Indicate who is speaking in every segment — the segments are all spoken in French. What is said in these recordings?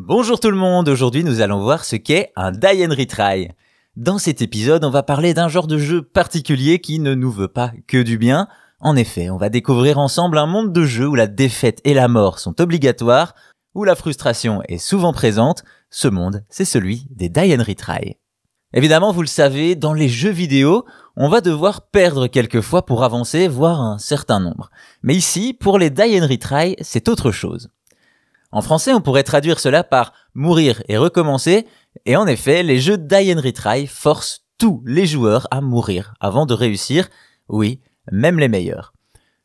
Speaker 1: Bonjour tout le monde, aujourd'hui nous allons voir ce qu'est un die and retry. Dans cet épisode, on va parler d'un genre de jeu particulier qui ne nous veut pas que du bien. En effet, on va découvrir ensemble un monde de jeu où la défaite et la mort sont obligatoires, où la frustration est souvent présente. Ce monde, c'est celui des die and retry. Évidemment, vous le savez, dans les jeux vidéo, on va devoir perdre quelquefois pour avancer, voire un certain nombre. Mais ici, pour les die and retry, c'est autre chose. En français, on pourrait traduire cela par mourir et recommencer, et en effet, les jeux Die and Retry forcent tous les joueurs à mourir avant de réussir, oui, même les meilleurs.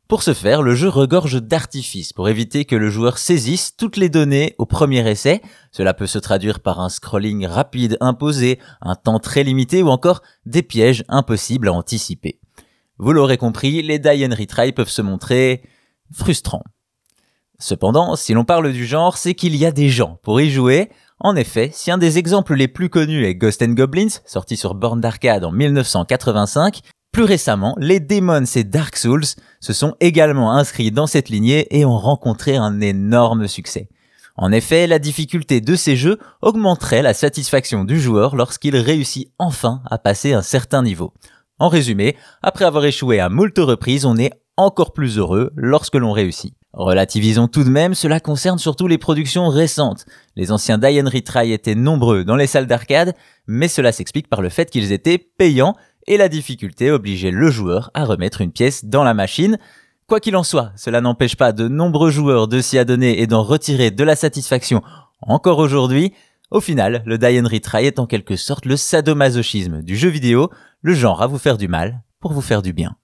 Speaker 1: Pour ce faire, le jeu regorge d'artifices pour éviter que le joueur saisisse toutes les données au premier essai. Cela peut se traduire par un scrolling rapide imposé, un temps très limité ou encore des pièges impossibles à anticiper. Vous l'aurez compris, les die and retry peuvent se montrer frustrants. Cependant, si l'on parle du genre, c'est qu'il y a des gens pour y jouer. En effet, si un des exemples les plus connus est Ghost and Goblins, sorti sur borne d'arcade en 1985, plus récemment, les Demons et Dark Souls se sont également inscrits dans cette lignée et ont rencontré un énorme succès. En effet, la difficulté de ces jeux augmenterait la satisfaction du joueur lorsqu'il réussit enfin à passer un certain niveau. En résumé, après avoir échoué à moult reprises, on est encore plus heureux lorsque l'on réussit. Relativisons tout de même, cela concerne surtout les productions récentes. Les anciens Die and Retry étaient nombreux dans les salles d'arcade, mais cela s'explique par le fait qu'ils étaient payants et la difficulté obligeait le joueur à remettre une pièce dans la machine. Quoi qu'il en soit, cela n'empêche pas de nombreux joueurs de s'y adonner et d'en retirer de la satisfaction encore aujourd'hui. Au final, le Die and Retry est en quelque sorte le sadomasochisme du jeu vidéo, le genre à vous faire du mal pour vous faire du bien.